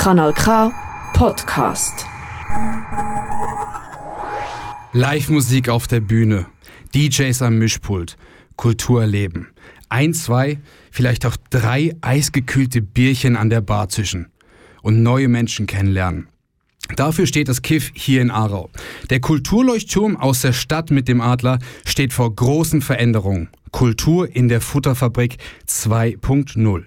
Kanal K Podcast. Live-Musik auf der Bühne, DJs am Mischpult, Kultur erleben. Ein, zwei, vielleicht auch drei eisgekühlte Bierchen an der Bar zischen und neue Menschen kennenlernen. Dafür steht das KIF hier in Aarau. Der Kulturleuchtturm aus der Stadt mit dem Adler steht vor großen Veränderungen. Kultur in der Futterfabrik 2.0.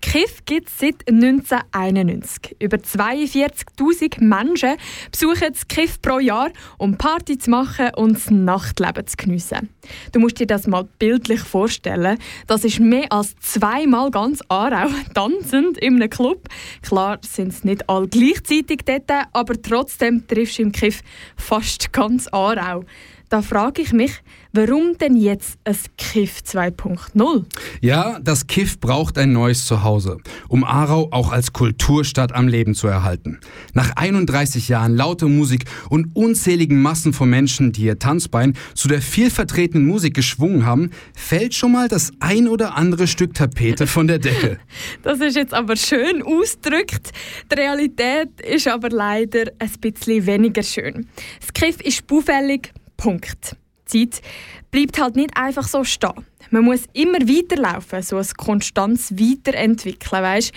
Das KIF gibt es seit 1991. Über 42.000 Menschen besuchen das KIF pro Jahr, um Party zu machen und das Nachtleben zu geniessen. Du musst dir das mal bildlich vorstellen. Das ist mehr als zweimal ganz Aarau tanzend in einem Club. Klar sind es nicht alle gleichzeitig dort, aber trotzdem triffst du im KIF fast ganz Aarau. Da frage ich mich, warum denn jetzt ein KIF 2.0? Ja, das KIF braucht ein neues Zuhause, um Aarau auch als Kulturstadt am Leben zu erhalten. Nach 31 Jahren lauter Musik und unzähligen Massen von Menschen, die ihr Tanzbein zu der viel vertretenen Musik geschwungen haben, fällt schon mal das ein oder andere Stück Tapete von der Decke. Das ist jetzt aber schön ausgedrückt. Die Realität ist aber leider ein bisschen weniger schön. Das KIF ist baufällig, Punkt. Die Zeit bleibt halt nicht einfach so stehen. Man muss immer weiterlaufen, so ein konstantes Weiterentwickeln, weißt?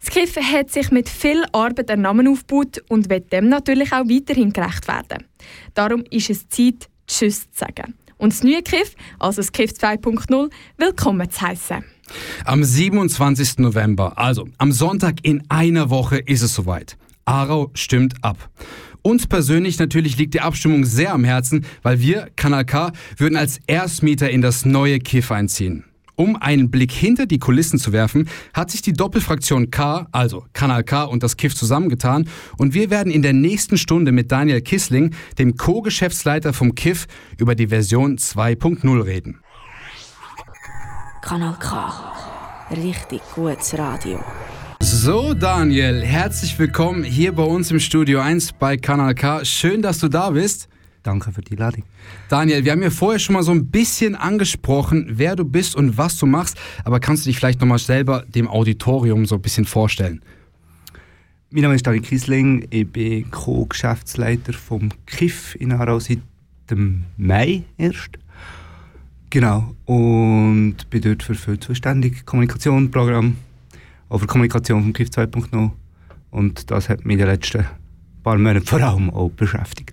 Das Kiffen hat sich mit viel Arbeit einen Namen aufgebaut und wird dem natürlich auch weiterhin gerecht werden. Darum ist es Zeit, Tschüss zu sagen. Und das neue Kiff, also das Kiff 2.0, willkommen zu heißen. Am 27. November, also am Sonntag in einer Woche, ist es soweit. Aarau stimmt ab. Uns persönlich natürlich liegt die Abstimmung sehr am Herzen, weil wir, Kanal K, würden als Erstmieter in das neue KIF einziehen. Um einen Blick hinter die Kulissen zu werfen, hat sich die Doppelfraktion K, also Kanal K und das KIF zusammengetan und wir werden in der nächsten Stunde mit Daniel Kissling, dem Co-Geschäftsleiter vom KIF, über die Version 2.0 reden. Kanal K. Richtig gutes Radio. So, Daniel, herzlich willkommen hier bei uns im Studio 1 bei Kanal K. Schön, dass du da bist. Danke für die Ladung. Daniel, wir haben ja vorher schon mal so ein bisschen angesprochen, wer du bist und was du machst, aber kannst du dich vielleicht nochmal selber dem Auditorium so ein bisschen vorstellen? Mein Name ist Daniel Kiesling, ich bin Co-Geschäftsleiter vom KIF in Aarau seit dem Mai erst. Genau, und bin dort für viel zuständig, Kommunikation, Programm, over Kommunikation vom KIF 2.0 und das hat mich in den letzten paar Monaten vor allem auch beschäftigt.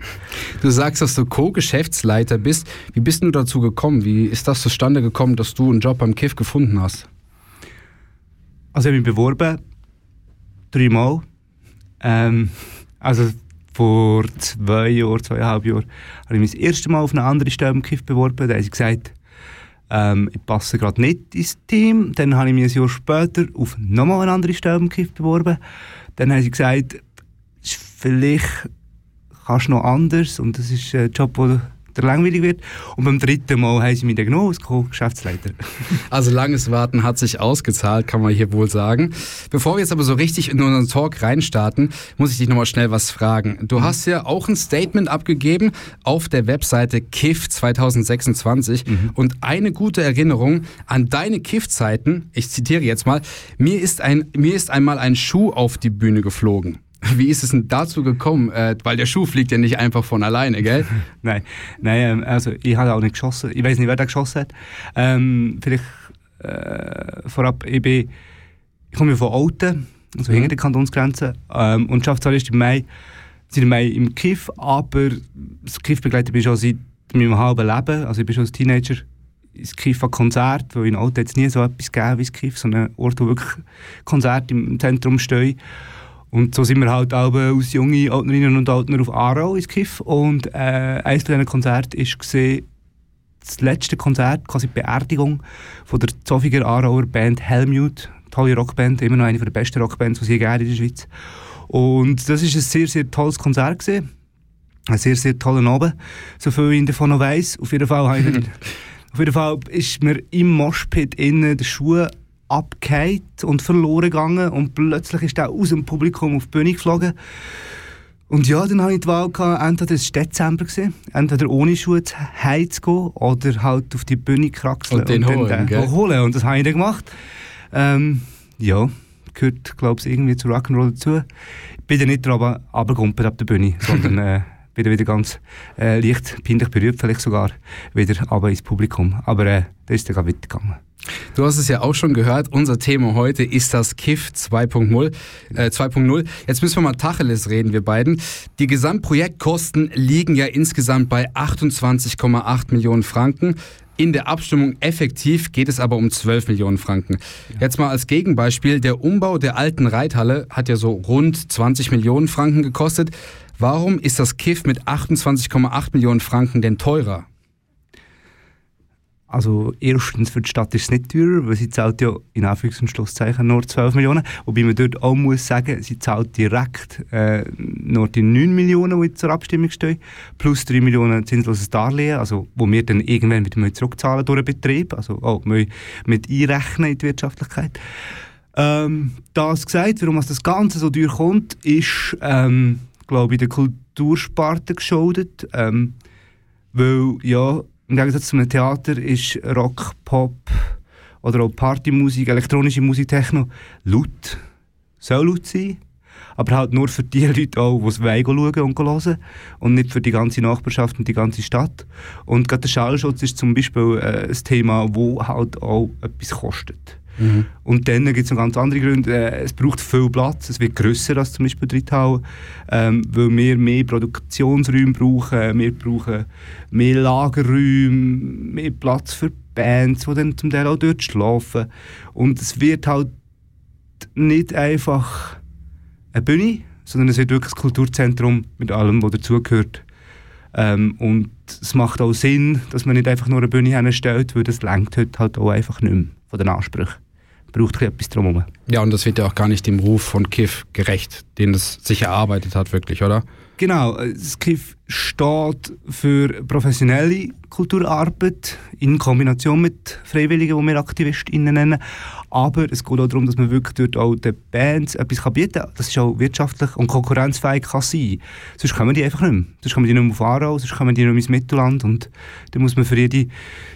Du sagst, dass du Co-Geschäftsleiter bist. Wie bist du dazu gekommen? Wie ist das zustande gekommen, dass du einen Job beim KIF gefunden hast? Also ich habe mich beworben, dreimal. Ähm, also vor zwei Jahren, zweieinhalb Jahren, habe ich mich das erste Mal auf eine andere Stelle im KIF beworben. Da haben sie gesagt, ähm, ich passe gerade nicht ins Team. Dann habe ich mich ein Jahr später auf nochmal eine andere Stelle im KIF beworben. Dann haben sie gesagt, vielleicht kannst du noch anders und das ist ein Job, der der langweilig wird. Und beim dritten Mal haben sie mich dann genommen als Co-Geschäftsleiter. Also langes Warten hat sich ausgezahlt, kann man hier wohl sagen. Bevor wir jetzt aber so richtig in unseren Talk reinstarten, muss ich dich nochmal schnell was fragen. Du mhm. hast ja auch ein Statement abgegeben auf der Webseite KIF 2026 mhm. und eine gute Erinnerung an deine KIF-Zeiten, ich zitiere jetzt mal, mir ist, ein, mir ist einmal ein Schuh auf die Bühne geflogen. Wie ist es denn dazu gekommen? Äh, weil der Schuh fliegt ja nicht einfach von alleine, gell? nein, nein ähm, also ich habe auch nicht geschossen. Ich weiß nicht, wer da geschossen hat. Ähm, vielleicht äh, vorab, ich, bin, ich komme von Alten, also mhm. hinter der Kantonsgrenze, ähm, und arbeite zwar erst im Mai, seit Mai im Kiff, aber das Kiff begleitet mich schon seit meinem halben Leben. Also ich bin schon als Teenager ins Kiff an Konzert, weil in Alten jetzt nie so etwas gegeben wie das Kiff, sondern ein Ort, wo wirklich Konzerte im Zentrum stehen. Und so sind wir halt auch als junge Altnerinnen und Altner auf Aarau ins Kiff. Und äh, eines von diesen Konzerten war das letzte Konzert, quasi die Beerdigung von der Zofiger Aarauer Band Helmut. Tolle Rockband, immer noch eine der besten Rockbands, die es je in der Schweiz. Und das war ein sehr, sehr tolles Konzert. Gewesen. Ein sehr, sehr toller Abend, so viel ich davon noch weiss. Auf jeden Fall, auf jeden Fall ist mir im Moshpit innen der Schuh abgehakt und verloren gegangen und plötzlich ist er aus dem Publikum auf die Bühne geflogen. Und ja, dann hatte ich die Wahl, gehabt, entweder es war Dezember, gewesen, entweder ohne Schuhe zu Hause zu gehen oder halt auf die Bühne kraxeln und, den und holen, dann den holen. Und das habe ich dann gemacht. Ähm, ja, gehört, glaube ich, irgendwie zu Rock'n'Roll dazu. Ich bin dann nicht aber abgegumpelt ab der Bühne, sondern äh, bin dann wieder ganz äh, leicht peinlich berührt, vielleicht sogar wieder aber ins Publikum. Aber äh, da ist dann gerade weitergegangen. Du hast es ja auch schon gehört, unser Thema heute ist das KIF 2.0. Äh, 2.0. Jetzt müssen wir mal Tacheles reden, wir beiden. Die Gesamtprojektkosten liegen ja insgesamt bei 28,8 Millionen Franken. In der Abstimmung effektiv geht es aber um 12 Millionen Franken. Jetzt mal als Gegenbeispiel, der Umbau der alten Reithalle hat ja so rund 20 Millionen Franken gekostet. Warum ist das KIF mit 28,8 Millionen Franken denn teurer? Also erstens für die Stadt ist es nicht teurer, weil sie zahlt ja in Anführungs- und Schlusszeichen nur 12 Millionen. Wobei man dort auch muss sagen, sie zahlt direkt äh, nur die 9 Millionen, die zur Abstimmung stehen, plus 3 Millionen zinsloses Darlehen, also wo wir dann irgendwann wieder zurückzahlen durch den Betrieb, also auch mit einrechnen in die Wirtschaftlichkeit. Ähm, das gesagt, warum das Ganze so teuer kommt, ist, ähm, glaube ich, der Kultursparte geschuldet. Ähm, weil, ja, im Gegensatz zum Theater ist Rock, Pop oder auch Partymusik, elektronische Musik, Techno laut. Soll laut sein. Aber halt nur für die Leute auch, die es schauen und hören und nicht für die ganze Nachbarschaft und die ganze Stadt. Und gerade der Schallschutz ist zum Beispiel äh, ein Thema, wo halt auch etwas kostet. Mhm. Und dann gibt es noch ganz andere Gründe. Äh, es braucht viel Platz, es wird grösser als zum Beispiel Dritthalle, ähm, weil wir mehr Produktionsräume brauchen, wir brauchen mehr Lagerräume, mehr Platz für Bands, die dann zum Teil auch dort schlafen. Und es wird halt nicht einfach eine Bühne, sondern es wird wirklich ein Kulturzentrum mit allem, was dazugehört. Ähm, und es macht auch Sinn, dass man nicht einfach nur eine Bühne hinstellt, weil das lenkt heute halt auch einfach nicht mehr von den Ansprüchen. Braucht etwas drumherum. Ja, und das wird ja auch gar nicht dem Ruf von KIF gerecht, den es sich erarbeitet hat, wirklich, oder? Genau, das KIF steht für professionelle Kulturarbeit in Kombination mit Freiwilligen, die wir AktivistInnen nennen. Aber es geht auch darum, dass man wirklich dort auch den Bands etwas bieten kann. Das ist auch wirtschaftlich und konkurrenzfähig kann sein. Sonst kommen die einfach nicht mehr. Sonst kommen die nicht mehr auf Aarau, sonst kommen die nicht mehr ins Mittelland. Und dann muss man für jede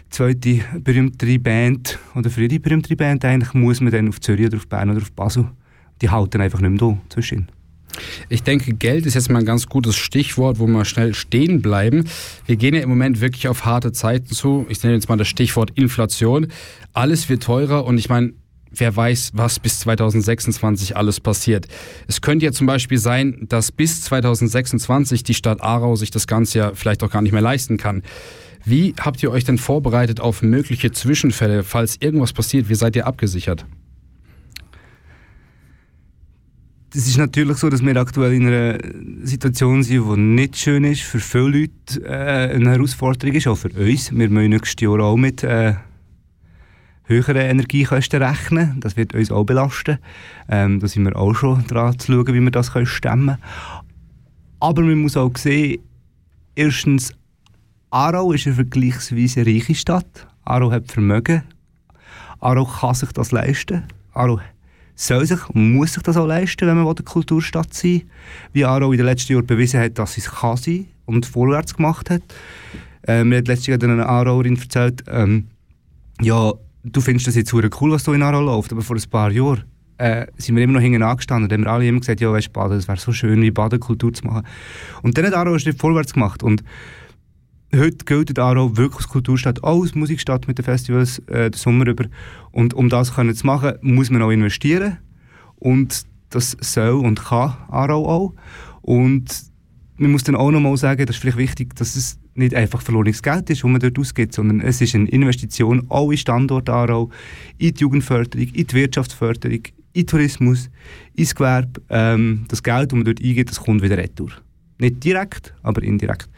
zweite berühmtere Band oder für jede berühmtere Band eigentlich muss man dann auf Zürich oder auf Bern oder auf Basel. Die halten einfach nicht mehr da zwischen. Ich denke, Geld ist jetzt mal ein ganz gutes Stichwort, wo wir schnell stehen bleiben. Wir gehen ja im Moment wirklich auf harte Zeiten zu. Ich nenne jetzt mal das Stichwort Inflation. Alles wird teurer und ich meine, wer weiß, was bis 2026 alles passiert. Es könnte ja zum Beispiel sein, dass bis 2026 die Stadt Aarau sich das Ganze ja vielleicht auch gar nicht mehr leisten kann. Wie habt ihr euch denn vorbereitet auf mögliche Zwischenfälle, falls irgendwas passiert? Wie seid ihr abgesichert? Es ist natürlich so, dass wir aktuell in einer Situation sind, die nicht schön ist, für viele Leute äh, eine Herausforderung ist, auch für uns. Wir müssen nächstes Jahr auch mit äh, höheren Energiekosten rechnen. Das wird uns auch belasten. Ähm, da sind wir auch schon dran zu schauen, wie wir das stemmen können. Aber man muss auch sehen, erstens, Aarau ist eine vergleichsweise reiche Stadt. Aarau hat Vermögen. Aarau kann sich das leisten. Aarau soll sich und muss sich das auch leisten, wenn man eine Kulturstadt sein. Wie Aarau in den letzten Jahren bewiesen hat, dass es kann sein und vorwärts gemacht hat. Ähm, mir hat letztes Jahr eine Aarauerin erzählt, ähm, ja, du findest das jetzt cool, was da in Aarau läuft, aber vor ein paar Jahren äh, sind wir immer noch hinten angestanden und haben alle immer gesagt, ja, weißt, Baden, es wäre so schön, wie Badenkultur zu machen. Und dann hat Aarau einen Schritt vorwärts gemacht und heute gilt Aarau wirklich als Kulturstadt, auch als Musikstadt mit den Festivals äh, den Sommer über. Und um das können zu machen, muss man auch investieren. Und das soll und kann Aarau auch. Und man muss dann auch nochmal sagen, das ist vielleicht wichtig, dass es nicht einfach verlorenes Geld ist, das man dort ausgibt, sondern es ist eine Investition auch in Standort Aarau, in die Jugendförderung, in die Wirtschaftsförderung, in Tourismus, ins Gewerbe. Ähm, das Geld, das man dort eingibt, das kommt wieder retour. Nicht direkt, aber indirekt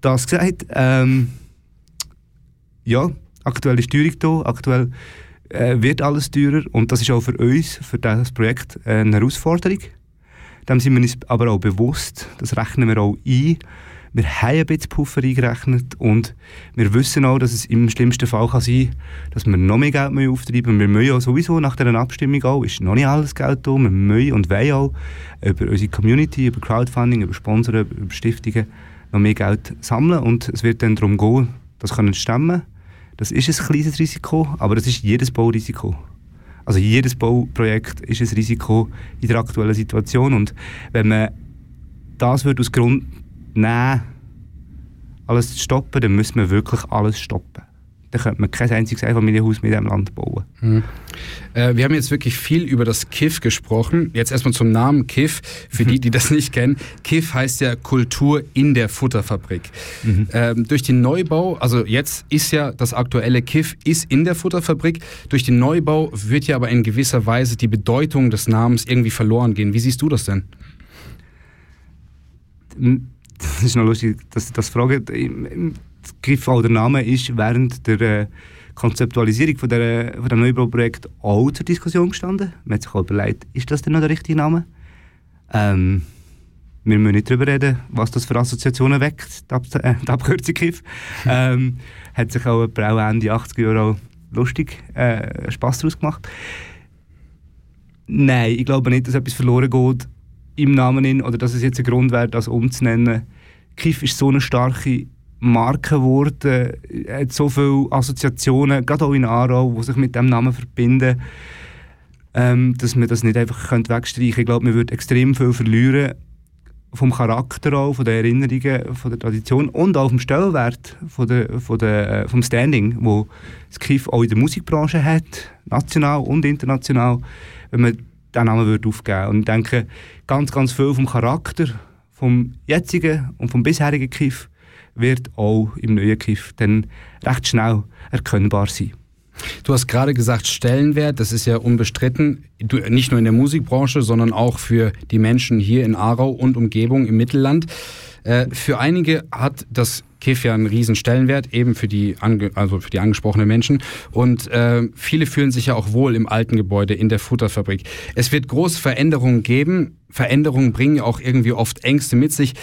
das gesagt. Ähm, ja, aktuell ist Teuerung da, aktuell äh, wird alles teurer und das ist auch für uns, für das Projekt, eine Herausforderung. Dem sind wir uns aber auch bewusst, das rechnen wir auch ein. Wir haben ein bisschen Puffer eingerechnet und wir wissen auch, dass es im schlimmsten Fall kann sein kann, dass wir noch mehr Geld auftreiben müssen. Wir müssen ja sowieso nach dieser Abstimmung auch, ist noch nicht alles Geld da, wir müssen und wollen auch über unsere Community, über Crowdfunding, über Sponsoren, über Stiftungen noch mehr Geld sammeln und es wird dann darum gehen, das können stemmen. Das ist ein kleines Risiko, aber das ist jedes Baurisiko. Also jedes Bauprojekt ist ein Risiko in der aktuellen Situation und wenn man das würde aus Grund nehmen, alles zu stoppen, dann müssen wir wirklich alles stoppen dann könnte man kein einziges Einfamilienhaus mit diesem Land bauen. Mhm. Äh, wir haben jetzt wirklich viel über das KIF gesprochen. Jetzt erstmal zum Namen KIF, für die, die das nicht kennen. KIF heißt ja Kultur in der Futterfabrik. Mhm. Ähm, durch den Neubau, also jetzt ist ja das aktuelle KIF ist in der Futterfabrik. Durch den Neubau wird ja aber in gewisser Weise die Bedeutung des Namens irgendwie verloren gehen. Wie siehst du das denn? Das ist noch lustig, dass du das fragst Griff auch der Name ist während der äh, Konzeptualisierung von, der, von dem Neubauprojekt auch zur Diskussion gestanden. Man hat sich auch überlegt, ist das denn noch der richtige Name? Ähm, wir müssen nicht darüber reden, was das für Assoziationen weckt, die, Ab äh, die Abkürzung GIF. ähm, hat sich auch auch Ende 80er Jahre lustig äh, Spass daraus gemacht. Nein, ich glaube nicht, dass etwas verloren geht im Namen oder dass es jetzt ein Grund wäre, das umzunennen. KIF ist so eine starke Marke geworden, hat so viele Assoziationen, gerade auch in Aarau, die sich mit dem Namen verbinden, ähm, dass man das nicht einfach wegstreichen könnte. Ich glaube, man würde extrem viel verlieren vom Charakter auch, von den Erinnerungen, von der Tradition und auch vom Stellenwert, von der, von der, äh, vom Standing, wo das KIF auch in der Musikbranche hat, national und international, wenn man diesen Namen würde aufgeben würde. Und ich denke, ganz, ganz viel vom Charakter vom jetzigen und vom bisherigen KIF wird auch im neuen KIF dann recht schnell erkennbar sein. Du hast gerade gesagt, Stellenwert, das ist ja unbestritten, nicht nur in der Musikbranche, sondern auch für die Menschen hier in Aarau und Umgebung im Mittelland. Äh, für einige hat das KIF ja einen riesen Stellenwert, eben für die, also für die angesprochenen Menschen. Und äh, viele fühlen sich ja auch wohl im alten Gebäude, in der Futterfabrik. Es wird große Veränderungen geben. Veränderungen bringen ja auch irgendwie oft Ängste mit sich.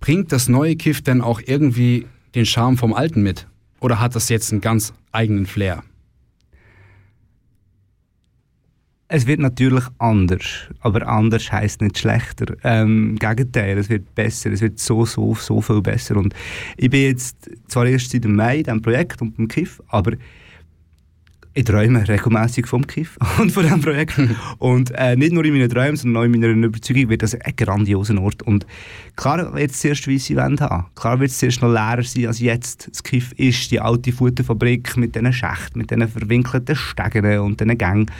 Bringt das neue Kiff denn auch irgendwie den Charme vom alten mit? Oder hat das jetzt einen ganz eigenen Flair? Es wird natürlich anders, aber anders heißt nicht schlechter. Ähm, Im Gegenteil, es wird besser, es wird so, so, so viel besser. Und ich bin jetzt zwar erst seit Mai in diesem Projekt und beim KIF, aber ich träume regelmäßig vom KIF und von diesem Projekt. und äh, nicht nur in meinen Träumen, sondern auch in meiner Überzeugung wird das ein grandioser Ort. Und klar wird es zuerst weisse Wände haben. Klar wird es zuerst noch leerer sein als jetzt. Das KIF ist die alte Futterfabrik mit diesen Schächten, mit diesen verwinkelten Stegen und diesen Gängen.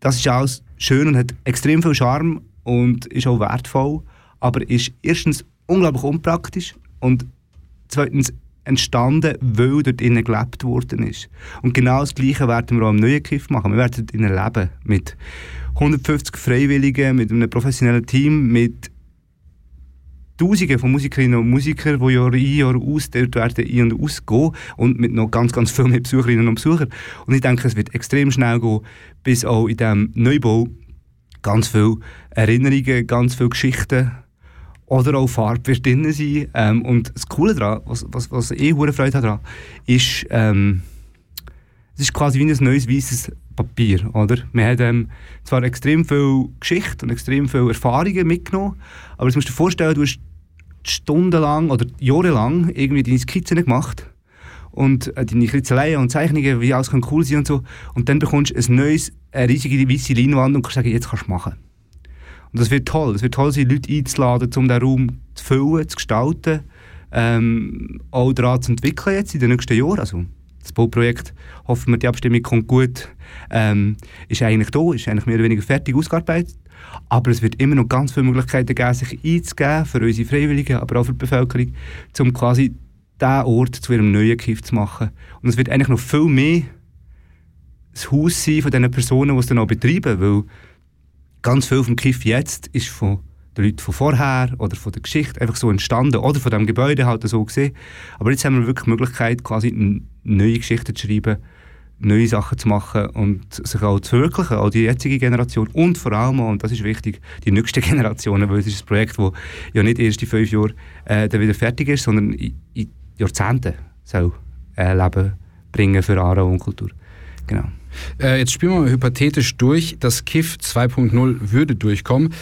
Das ist alles schön und hat extrem viel Charme und ist auch wertvoll, aber ist erstens unglaublich unpraktisch und zweitens entstanden, weil dort innen gelebt worden ist. Und genau das Gleiche werden wir auch im neuen Kiff machen. Wir werden dort innen leben. Mit 150 Freiwilligen, mit einem professionellen Team, mit Tausenden von Musikerinnen und Musikern, die Jahr ein, Jahr aus dort werden ein- und ausgehen und mit noch ganz, ganz viel mehr Besucherinnen und Besuchern. Und ich denke, es wird extrem schnell gehen, bis auch in diesem Neubau ganz viele Erinnerungen, ganz viele Geschichten oder auch Farbe wird drin sein. Ähm, und das Coole daran, was, was, was ich hohe Freude daran ist, ähm, es ist quasi wie ein neues weißes Papier, oder? Man hat ähm, zwar extrem viel Geschichte und extrem viele Erfahrungen mitgenommen, aber jetzt musst du dir vorstellen, du hast stundenlang oder jahrelang irgendwie deine Skizzen gemacht und äh, deine Kritzeleien und Zeichnungen, wie alles kann cool sein und so. Und dann bekommst du ein neues, eine riesige weiße Leinwand und kannst sagen, jetzt kannst du machen. Und das wird toll. Es wird toll sein, Leute einzuladen, um diesen Raum zu füllen, zu gestalten, ähm, auch daran zu entwickeln jetzt in den nächsten Jahren. Also, das Bauprojekt, hoffen wir, die Abstimmung kommt gut, ähm, ist eigentlich da, ist eigentlich mehr oder weniger fertig ausgearbeitet. Aber es wird immer noch ganz viele Möglichkeiten geben, sich einzugeben für unsere Freiwilligen, aber auch für die Bevölkerung, um quasi diesen Ort zu ihrem neuen Kiff zu machen. Und es wird eigentlich noch viel mehr das Haus sein von diesen Personen, die es dann auch betreiben, weil ganz viel vom Kiff jetzt ist von den Leuten von vorher oder von der Geschichte einfach so entstanden oder von dem Gebäude halt so gesehen. Aber jetzt haben wir wirklich die Möglichkeit, quasi neue Geschichten zu schreiben, neue Sachen zu machen und sich auch zu verwirklichen, auch die jetzige Generation und vor allem auch, und das ist wichtig, die nächste Generation, weil es ist ein Projekt, das ja nicht erst in fünf Jahren äh, dann wieder fertig ist, sondern in, in Jahrzehnten soll äh, Leben bringen für Aarau und Kultur. Genau. Äh, jetzt spielen wir mal hypothetisch durch, das KIF 2.0 würde durchkommen.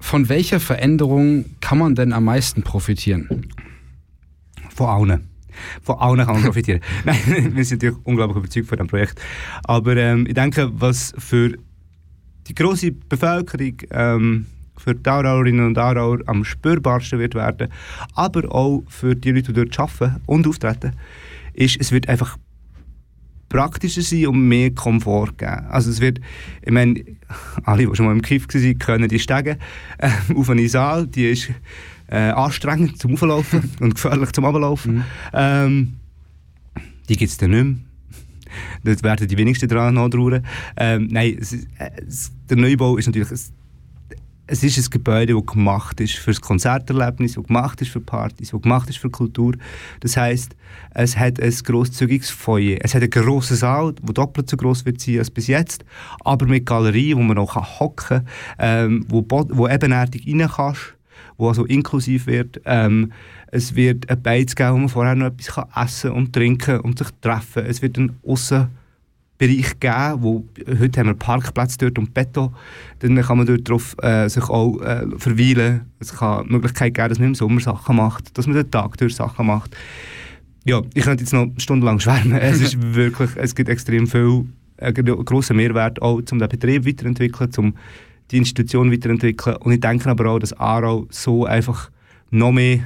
Von welcher Veränderung kann man denn am meisten profitieren? Von allen. Von allen kann man profitieren. Nein, wir sind natürlich unglaublich überzeugt von diesem Projekt. Aber ähm, ich denke, was für die grosse Bevölkerung, ähm, für die Aarauerinnen und Aarauer am spürbarsten wird werden, aber auch für die Leute, die dort arbeiten und auftreten, ist, es wird einfach praktischer sein und mehr Komfort geben. Also es wird, ich meine, alle, die schon mal im Kiff waren, können die Stege äh, auf einen Saal, die ist äh, anstrengend zum Auflaufen und gefährlich zum Ablaufen. Mhm. Ähm, die gibt es dann nicht mehr. Dort werden die wenigsten daran nachtrauen. Ähm, nein, es, es, der Neubau ist natürlich... Es, es ist ein Gebäude, das gemacht ist für das Konzerterlebnis, das gemacht ist für Partys, das gemacht ist für Kultur. Das heißt, es hat ein grosszügiges Feuer. Es hat einen grossen Saal, der doppelt so groß wird sein als bis jetzt, aber mit Galerie, wo man auch hocken kann, ähm, wo, wo ebenerdig rein kannst wo also inklusiv wird. Ähm, es wird ein Beiz geben, wo man vorher noch etwas kann essen und trinken und sich treffen. Es wird einen Aussenbereich geben, wo heute haben wir Parkplätze dort und Beton. Dann kann man dort drauf äh, sich auch äh, verweilen. Es kann die Möglichkeit geben, dass man im Sommer Sachen macht, dass man den Tag durch Sachen macht. Ja, ich könnte jetzt noch stundenlang schwärmen. Es ist wirklich, es gibt extrem viel äh, grossen Mehrwert auch, um den Betrieb weiterzuentwickeln, um die Institution weiterentwickeln. Und ich denke aber auch, dass Aarau so einfach noch mehr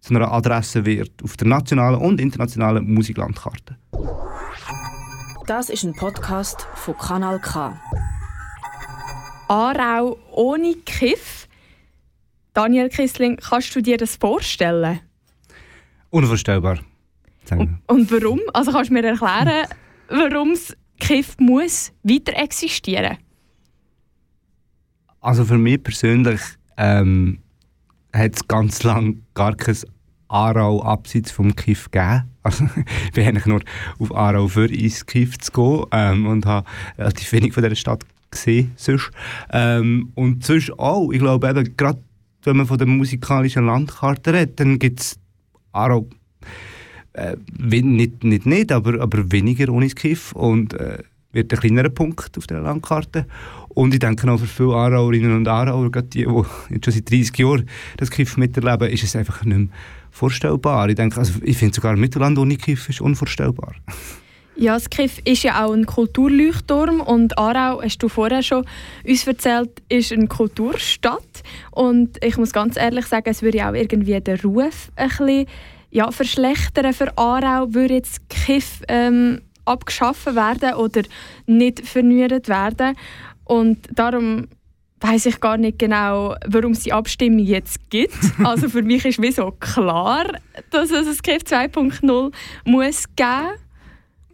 zu einer Adresse wird auf der nationalen und internationalen Musiklandkarte. Das ist ein Podcast von Kanal K. Aarau ohne Kiff. Daniel Kissling, kannst du dir das vorstellen? Unvorstellbar. Und, und, warum? Also kannst du mir erklären, warum das Kiff muss weiter existieren muss? Also für mich persönlich ähm, hat es ganz lange gar kein Aarau abseits vom Kiff gegeben. Also, ich bin eigentlich nur auf Aarau für ins Kiff zu gehen ähm, und habe relativ wenig von dieser Stadt gesehen. Sonst. Ähm, und sonst auch, ich glaube eben, gerade wenn man von der musikalischen Landkarte redet, dann gibt es Aarau äh, nicht, nicht, nicht, aber, aber weniger ohne das Kiff und äh, wird ein kleinerer Punkt auf der Landkarte. Und ich denke auch für viele Aarauerinnen und Aarauer, gerade die, die schon seit 30 Jahren das Kiff miterleben, ist es einfach nicht mehr vorstellbar. Ich denke, also ich finde sogar Mittelland ohne Kiff ist unvorstellbar. Ja, das Kiff ist ja auch ein Kulturleuchtturm und Aarau, hast du vorher schon uns erzählt, ist eine Kulturstadt und ich muss ganz ehrlich sagen, es würde auch irgendwie den Ruf ein bisschen ja, verschlechtern für Aarau, würde jetzt Kiff ähm, abgeschaffen werden oder nicht verneuert werden. Und darum weiß ich gar nicht genau, warum es die Abstimmung jetzt gibt. Also für mich ist wie so klar, dass es ein KIF 2.0 muss geben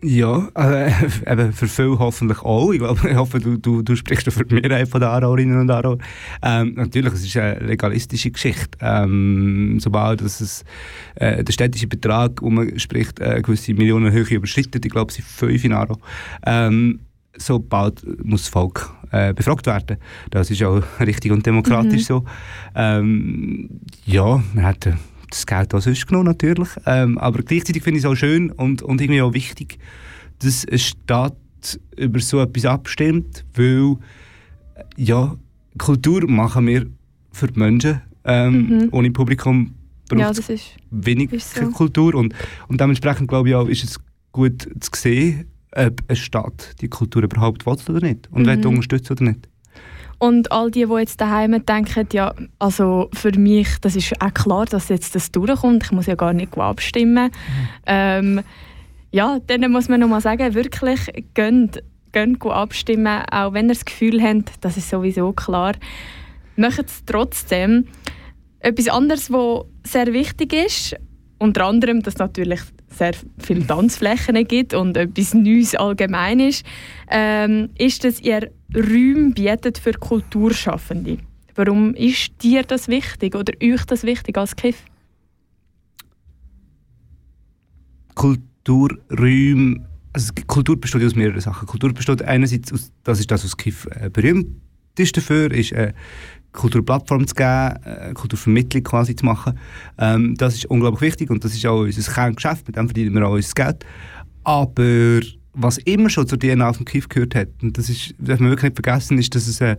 ja, äh, eben für viele hoffentlich auch. Ich, glaube, ich hoffe, du, du, du sprichst für die Mehrheit der Aarauerinnen und Aarauer. Ähm, natürlich, es ist eine legalistische Geschichte. Ähm, sobald es, äh, der städtische Betrag, wo man spricht, äh, gewisse Millionenhöhe überschreitet, ich glaube, es sind fünf in Aarau, ähm, sobald muss das Volk äh, befragt werden. Das ist auch richtig und demokratisch mhm. so. Ähm, ja, man hat das Geld auch sonst genommen, natürlich. Ähm, aber gleichzeitig finde ich es auch schön und, und irgendwie auch wichtig, dass eine Stadt über so etwas abstimmt, weil ja, Kultur machen wir für die Menschen. Ähm, mhm. Ohne Publikum braucht es ja, wenig so. Kultur und, und dementsprechend glaube ich auch, ist es gut zu sehen, ob eine Stadt die Kultur überhaupt will oder nicht und mhm. unterstützen oder nicht. Und all die, die jetzt daheim denken, ja, also für mich, das ist auch klar, dass jetzt das durchkommt. Ich muss ja gar nicht abstimmen. Mhm. Ähm, ja, dann muss man nochmal sagen, wirklich, gönnt, gönnt abstimmen, auch wenn ihr das Gefühl habt, das ist sowieso klar. Macht es trotzdem. Etwas anderes, was sehr wichtig ist, unter anderem, dass es natürlich sehr viele Tanzflächen gibt und etwas Neues allgemein ist, ähm, ist, dass ihr Räume bietet für Kulturschaffende. Warum ist dir das wichtig oder euch das wichtig als KIF? Kulturräume, also Kultur besteht aus mehreren Sachen. Kultur besteht einerseits aus, das ist das, was KIF äh, berühmt ist dafür, ist eine Kulturplattform zu geben, eine Kulturvermittlung quasi zu machen. Ähm, das ist unglaublich wichtig und das ist auch unser Kerngeschäft, mit dem verdienen wir auch unser Geld. Aber was immer schon zur DNA vom KIF gehört hat, und das ist, darf man wirklich nicht vergessen, ist, dass es äh,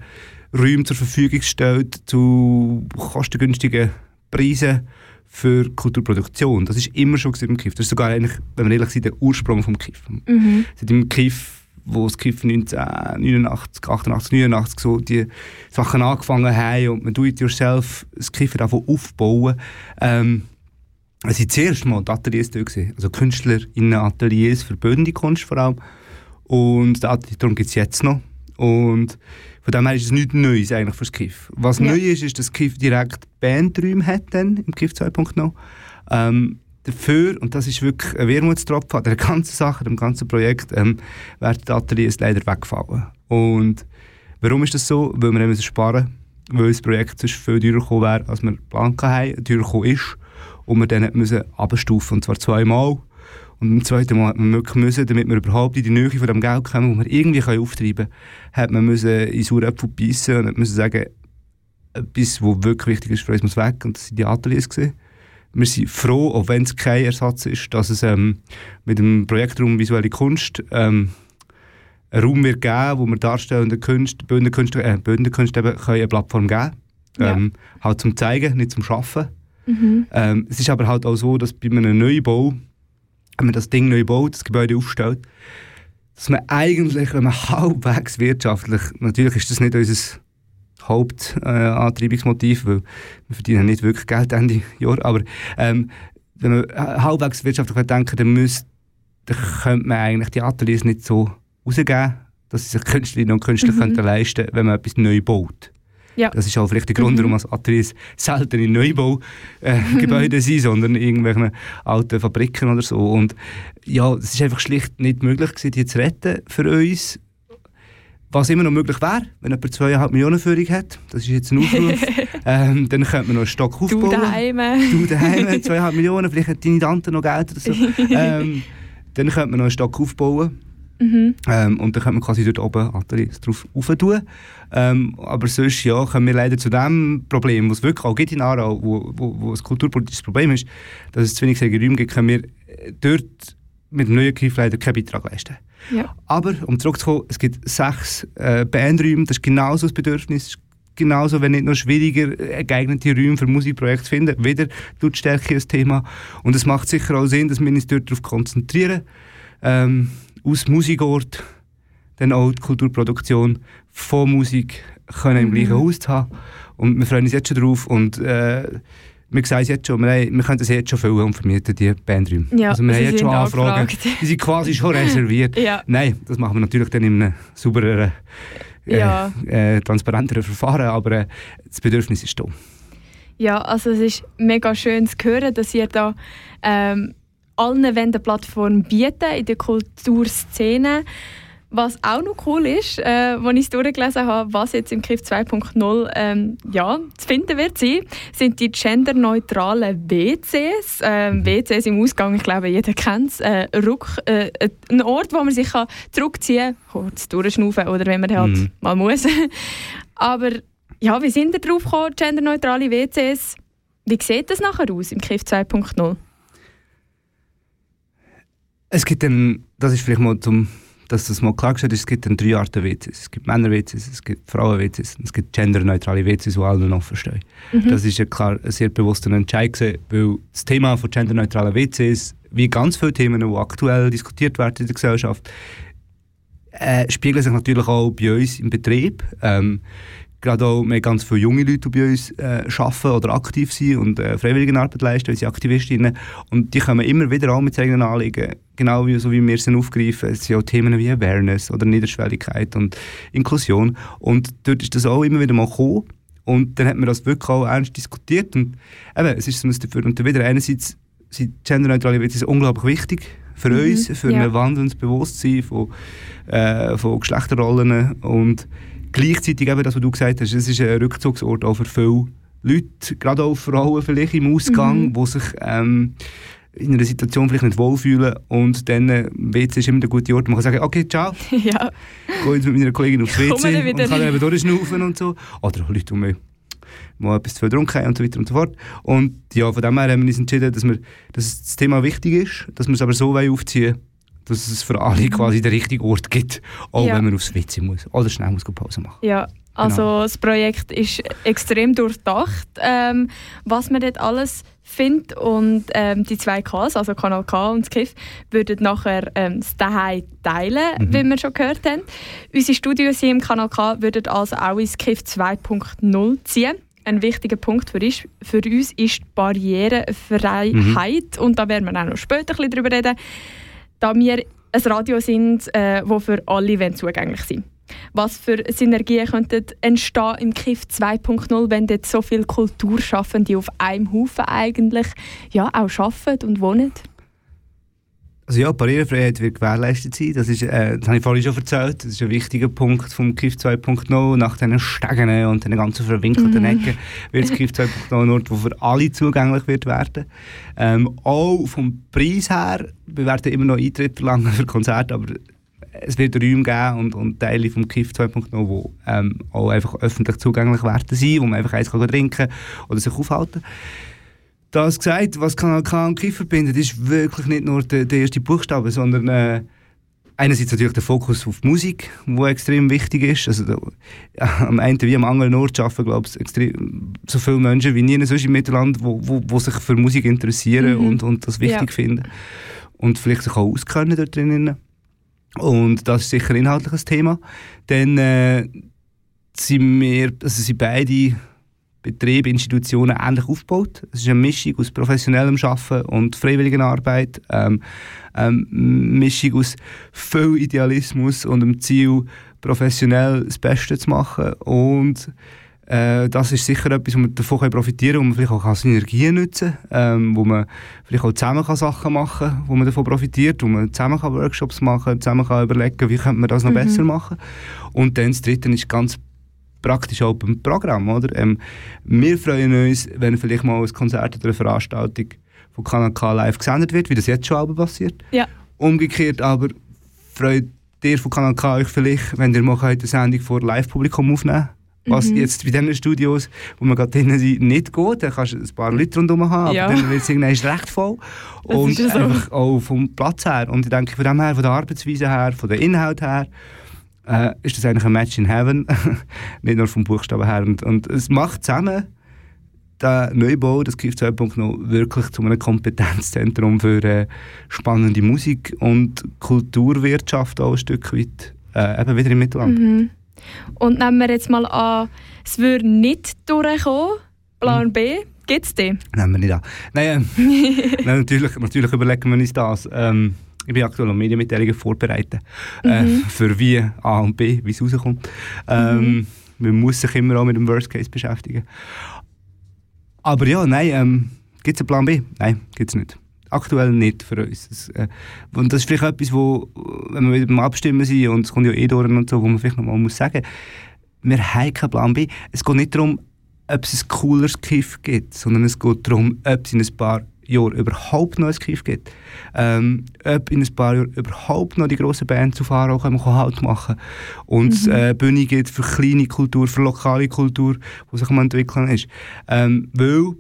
Räume zur Verfügung stellt zu kostengünstigen Preise für Kulturproduktion. Das ist immer schon im Kiff. Das ist sogar eigentlich, wenn wir ehrlich sind, der Ursprung vom Kiff. Mhm. Seit dem Kiff, wo das Kiff 1989, 88, 89 so die Sachen angefangen haben und man do it yourself das Kiff davon aufbauen. Ähm, es waren zuerst mal die Ateliers da, gewesen. also KünstlerInnen-Ateliers für bildende Kunst vor allem. Und darum gibt es jetzt noch. Und von dem her ist es nichts Neues eigentlich für das KIF. Was Ja. neu ist, ist, dass das KIF direkt Bandräume hat dann, im KIF 2.0. Ähm, dafür, und das ist wirklich ein Wermutstropfen an der ganzen Sache, dem ganzen Projekt, ähm, werden die Ateliers leider wegfallen. Und warum ist das so? Weil wir müssen sparen weil das Projekt sonst viel teurer gekommen wäre, als wir geplant haben, teurer gekommen ist. Und wir dann abstufen, und zwar zweimal. Und im zweiten Mal hat man wirklich müssen, damit wir überhaupt in die Nähe von dem Geld kommen, das wir irgendwie können auftreiben können, hat man müssen in saure Äpfel beißen und hat müssen sagen, etwas, was wirklich wichtig ist für uns, muss weg. Und das sind die Ateliers gewesen. Wir sind froh, auch wenn es kein Ersatz ist, dass es ähm, mit dem Projektraum Visuelle Kunst ähm, einen Raum wird geben, wo wir darstellende Künste, bildende Künste, äh, bildende Künste eben können eine Plattform geben Ja. ähm, Halt zum Zeigen, nicht zum Schaffen. Mhm. Ähm, es ist aber halt auch so, dass bei einem Neubau, wenn man das Ding neu baut, das Gebäude aufstellt, dass man eigentlich, wenn man halbwegs wirtschaftlich, natürlich ist das nicht unser Hauptantriebungsmotiv, äh, weil wir verdienen nicht wirklich Geld Ende Jahr, aber ähm, wenn man halbwegs wirtschaftlich denken dann, müsste, dann könnte man eigentlich die Ateliers nicht so rausgeben, dass sie sich Künstlerinnen und Künstler Mhm. könnten leisten könnten, wenn man etwas neu baut. Ja. Das ist auch vielleicht der Grund, Mhm. warum als Ateliers selten in Neubaugebäuden äh, sind, sondern in irgendwelchen alten Fabriken oder so. Und ja, es ist einfach schlicht nicht möglich gewesen, die zu retten für uns. Was immer noch möglich wäre, wenn jemand 2,5 Millionen Führung hat, das ist jetzt ein Aufruf, ähm, dann könnte man noch einen Stock Du aufbauen. daheim. Du daheim, 2,5 Millionen, vielleicht hat deine Tante noch Geld oder so. ähm, dann könnte man noch einen Stock aufbauen. Mhm. Ähm, und dann könnte man quasi dort oben Ateliers drauf aufentun. Ähm, aber sonst ja, kommen wir leider zu dem Problem, was wirklich auch gibt in Aarau, wo, wo, wo ein kulturpolitisches Problem ist, dass es zu wenig Räume gibt, können wir äh, dort mit dem neuen Kiff leider keinen Beitrag leisten. Ja. Aber, um zurückzukommen, es gibt sechs äh, Bandräume, das ist genauso das Bedürfnis, genauso, wenn nicht noch schwieriger, äh, geeignete Räume für Musikprojekte zu finden. Wieder tut Stärke ein Thema. Und es macht sicher auch Sinn, dass wir uns dort darauf konzentrieren. Ähm, aus Musikort dann auch die Kulturproduktion von Musik können im Mhm. gleichen Haus zu haben. Und wir freuen uns jetzt schon drauf. Und äh, wir sagen es jetzt schon, wir, haben, wir können das jetzt schon füllen und vermieten, die Bandräume. Ja, also wir haben jetzt schon sind Anfragen, die sind quasi schon reserviert. Ja. Nein, das machen wir natürlich dann in einem saubereren, äh, Ja. äh, transparenteren Verfahren, aber äh, das Bedürfnis ist da. Ja, also es ist mega schön zu hören, dass ihr da ähm, allen eine Plattform bieten in der Kulturszene. Was auch noch cool ist, äh, als ich es durchgelesen habe, was jetzt im KIF 2.0 ähm, ja, zu finden wird sein, sind die genderneutralen WCs. Ähm, WCs im Ausgang, ich glaube, jeder kennt es. Äh, äh, äh, ein Ort, wo man sich kann zurückziehen kann, kurz durchschnaufen oder wenn man halt Mhm. mal muss. Aber ja, wie sind ihr drauf gekommen, genderneutrale WCs? Wie sieht das nachher aus im KIF 2.0? Es gibt dann, das ist vielleicht mal zum, dass das mal klargestellt ist, es gibt dann drei Arten WCs. Es gibt Männer-WCs, es gibt Frauen-WCs und es gibt genderneutrale WCs, die alle noch verstehen. Das ist ja klar ein sehr bewusster Entscheid gewesen, weil das Thema von genderneutralen WCs, wie ganz viele Themen, die aktuell diskutiert werden in der Gesellschaft, äh, spiegeln sich natürlich auch bei uns im Betrieb. Ähm, gerade auch, wir haben ganz viele junge Leute, die bei uns äh, arbeiten oder aktiv sind und äh, Freiwilligenarbeit leisten, unsere Aktivistinnen. Und die kommen immer wieder auch mit eigenen Anliegen, genau wie, so wie wir sie aufgreifen. Es sind auch Themen wie Awareness oder Niederschwelligkeit und Inklusion. Und dort ist das auch immer wieder mal gekommen. Und dann hat man das wirklich auch ernst diskutiert. Und eben, es ist so dafür und wieder. Einerseits sind genderneutrale WCs unglaublich wichtig für Mhm, uns, für ja. ein wandelndes Bewusstsein von, äh, von Geschlechterrollen und gleichzeitig eben das, was du gesagt hast, es ist ein Rückzugsort auch für viele Leute, gerade auch Frauen vielleicht im Ausgang, Mhm. die sich ähm, in einer Situation vielleicht nicht wohlfühlen und dann äh, WC ist immer der gute Ort, man kann sagen, okay, ciao, ja. gehe jetzt mit meiner Kollegin aufs WC und kann eben durchschnaufen und so. Oder Leute, die mal, mal etwas zu viel getrunken haben und so weiter und so fort. Und ja, von dem her haben wir uns entschieden, dass, wir, dass das Thema wichtig ist, dass wir es aber so wollen aufziehen dass es für alle quasi den richtigen Ort gibt, auch Mhm. Ja. wenn man aufs WC muss oder schnell muss Pause machen. Ja, Also genau. das Projekt ist extrem durchdacht, ähm, was man dort alles findet und ähm, die zwei Ks, also Kanal K und das KIF, würden nachher ähm, das Daheim teilen, mhm. wie wir schon gehört haben. Unsere Studios hier im Kanal K würden also auch ins KIF 2.0 ziehen. Ein wichtiger Punkt für, ist, für uns ist die Barrierefreiheit mhm. und da werden wir auch noch später ein bisschen darüber reden, da wir ein Radio sind, äh, das für alle zugänglich sein was für Synergien könnten entstehen im KIF 2.0, wenn dort so viele Kulturschaffende auf einem Haufen eigentlich ja, auch arbeiten und wohnen? Also ja, Barrierefreiheit wird gewährleistet sein. Das, ist, äh, das habe ich vorhin schon erzählt. Das ist ein wichtiger Punkt vom KIF 2.0. Nach diesen Stegen und den ganzen verwinkelten mhm. Ecken wird das KIF 2.0 ein Ort, der für alle zugänglich wird werden. Ähm, auch vom Preis her, wir werden immer noch Eintritt verlangen für Konzerte, aber es wird Räume geben und, und Teile vom KIF 2.0, die ähm, auch einfach öffentlich zugänglich werden sein, wo man einfach eins kann trinken oder sich aufhalten das gesagt, was Kanal K und KIF verbindet, ist wirklich nicht nur der, der erste Buchstabe, sondern äh, einerseits natürlich der Fokus auf Musik, der extrem wichtig ist. Also da, am einen wie am anderen Ort arbeiten, glaube ich, extrem, so viele Menschen wie nie sonst im Mittelland, die wo, wo, wo sich für Musik interessieren mhm. und, und das wichtig ja. finden. Und vielleicht sich auch auskennen dort drinnen. Und das ist sicher ein inhaltliches Thema. Dann äh, sind wir, also sind beide Betriebe, Institutionen ähnlich aufgebaut. Es ist eine Mischung aus professionellem Arbeiten und freiwilliger Arbeit, ähm, ähm, Mischung aus viel Idealismus und dem Ziel, professionell das Beste zu machen und äh, das ist sicher etwas, wo man davon profitieren kann, wo man vielleicht auch Synergien nutzen kann, ähm, wo man vielleicht auch zusammen kann Sachen machen kann, wo man davon profitiert, wo man zusammen kann Workshops machen kann, zusammen kann überlegen, wie könnte man das noch mhm. besser machen. Und dann das Dritte ist ganz praktisch auch beim Programm. Oder? Ähm, wir freuen uns, wenn vielleicht mal ein Konzert oder eine Veranstaltung von Kanal K live gesendet wird, wie das jetzt schon passiert. Ja. Umgekehrt aber freut ihr von Kanal K euch vielleicht, wenn ihr mal eine Sendung vor Live-Publikum aufnehmen was mhm. jetzt bei diesen Studios, wo wir gerade drinnen sind, nicht geht. Da kannst du ein paar Leute rundherum haben, ja. aber dann wird es irgendwann recht voll. Das und so. einfach auch vom Platz her. Und ich denke, von dem her, von der Arbeitsweise her, von der Inhalt her, äh, ist das eigentlich ein Match in Heaven. nicht nur vom Buchstaben her. Und, und es macht zusammen der Neubau, das KIF 2.0, wirklich zu einem Kompetenzzentrum für äh, spannende Musik und Kulturwirtschaft auch ein Stück weit äh, eben wieder im Mittelland. Mhm. Und nehmen wir jetzt mal an, es würde nicht durchkommen, Plan B, gibt es den? Nehmen wir nicht an. Nein, äh, nein natürlich, natürlich überlegen wir uns das. Ähm, ich bin aktuell an Medienmitteilungen vorbereitet, äh, mhm. äh, für wie A und B, wie es rauskommt. Ähm, mhm. Man muss sich immer auch mit dem Worst Case beschäftigen. Aber ja, nein, ähm, gibt es einen Plan B? Nein, gibt es nicht. Aktuell nicht für uns. Das, äh, und das ist vielleicht etwas, wo, wenn wir wieder beim Abstimmen sind, und es kommt ja eh durch und so, wo man vielleicht noch mal muss sagen, wir haben keinen Plan B. Es geht nicht darum, ob es ein cooleres Kiff gibt, sondern es geht darum, ob es in ein paar Jahren überhaupt noch ein Kiff gibt. Ähm, ob in ein paar Jahren überhaupt noch die grossen Bands auf Aarau können Halt machen Und es mhm. äh, Bühne gibt für kleine Kultur, für lokale Kultur, die sich am entwickeln ist. Ähm, weil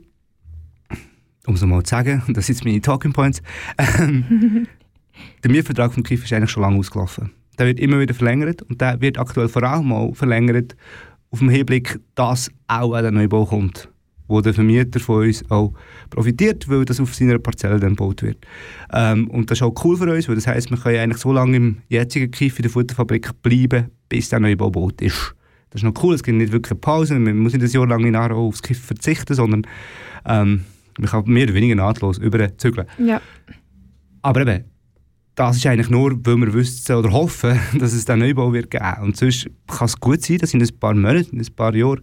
um es mal zu sagen, das sind jetzt meine Talking Points, ähm, der Mietvertrag vom KIF ist eigentlich schon lange ausgelaufen. Der wird immer wieder verlängert und der wird aktuell vor allem mal verlängert auf dem Hinblick, dass auch ein Neubau kommt, wo der Vermieter von uns auch profitiert, weil das auf seiner Parzelle dann gebaut wird. Ähm, und das ist auch cool für uns, weil das heisst, wir können eigentlich so lange im jetzigen KIF in der Futterfabrik bleiben, bis der Neubau gebaut ist. Das ist noch cool, es gibt nicht wirklich eine Pause, man muss nicht ein Jahr lang in Aarau aufs KIF verzichten, sondern ähm, man kann mehr oder weniger nahtlos überzügeln. Ja. Aber eben, das ist eigentlich nur, weil wir wissen oder hoffen, dass es den Neubau wird geben. Und sonst kann es gut sein, dass in ein paar Monaten, in ein paar Jahren,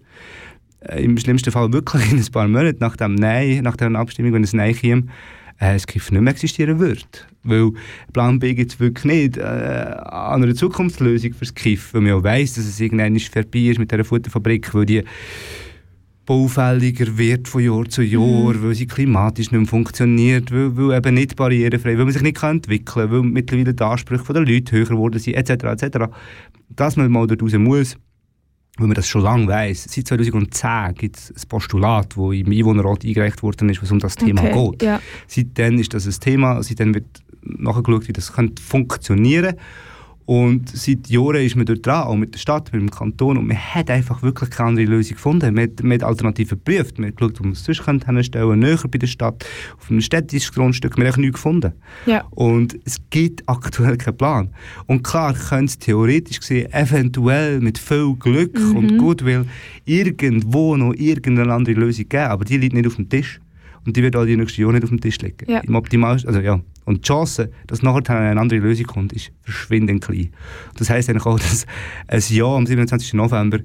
im schlimmsten Fall wirklich in ein paar Monaten nach dem Nein, nach der Abstimmung, wenn es Nein kommt, äh, das KIF nicht mehr existieren wird. Weil Plan B gibt es wirklich nicht äh, an einer Zukunftslösung für das KIF, weil man ja weiss, dass es irgendwann vorbei ist mit dieser Futterfabrik, weil die baufälliger wird von Jahr zu Jahr, mhm. weil sie klimatisch nicht mehr funktioniert, weil, weil eben nicht barrierefrei, weil man sich nicht entwickeln kann, weil mittlerweile die Ansprüche der Leute höher geworden sind, etc. etc. Dass man mal dort raus muss, weil man das schon lange weiss. Seit 2010 gibt es ein Postulat, das im Einwohnerrat eingereicht worden ist, was um das Thema okay, geht. Ja. Seitdem ist das ein Thema, seitdem wird nachgeschaut, wie das funktionieren könnte. Und seit Jahren ist man dort dran, auch mit der Stadt, mit dem Kanton. Und man hat einfach wirklich keine andere Lösung gefunden. Man hat, man hat Alternativen geprüft. Man hat geschaut, wo man es sonst hinstellen könnte, näher bei der Stadt, auf einem städtischen Grundstück. Man hat nichts gefunden. Ja. Und es gibt aktuell keinen Plan. Und klar könnte es theoretisch gesehen eventuell mit viel Glück Mhm. und Goodwill irgendwo noch irgendeine andere Lösung geben. Aber die liegt nicht auf dem Tisch. Und die wird auch die nächsten Jahre nicht auf dem Tisch liegen. Ja. Im Optimalsten, also ja. Und die Chance, dass nachher eine andere Lösung kommt, ist verschwindend klein. Das heisst eigentlich auch, dass ein Ja am 27. November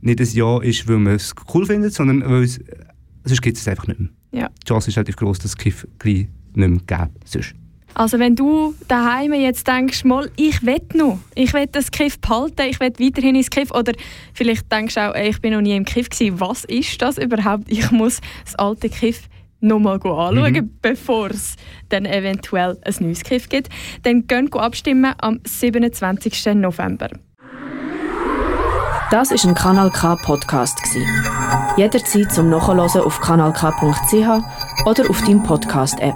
nicht ein Ja ist, weil man es cool findet, sondern weil es, sonst gibt es einfach nicht mehr. Ja. Die Chance ist relativ groß, dass es Kiff gleich nicht mehr geben sonst. Also wenn du daheim jetzt denkst, mal, ich will noch, ich will das Kiff behalten, ich will weiterhin ins Kiff oder vielleicht denkst du auch, ey, ich bin noch nie im Kiff gewesen, was ist das überhaupt? Ich muss das alte Kiff nochmal anschauen, Mhm. bevor es dann eventuell ein neues Kiff gibt. Dann gehen abstimmen am 27. November. Das ist ein Kanal K Podcast gsi. Jederzeit zum Nachhören auf kanalk.ch oder auf deinem Podcast App.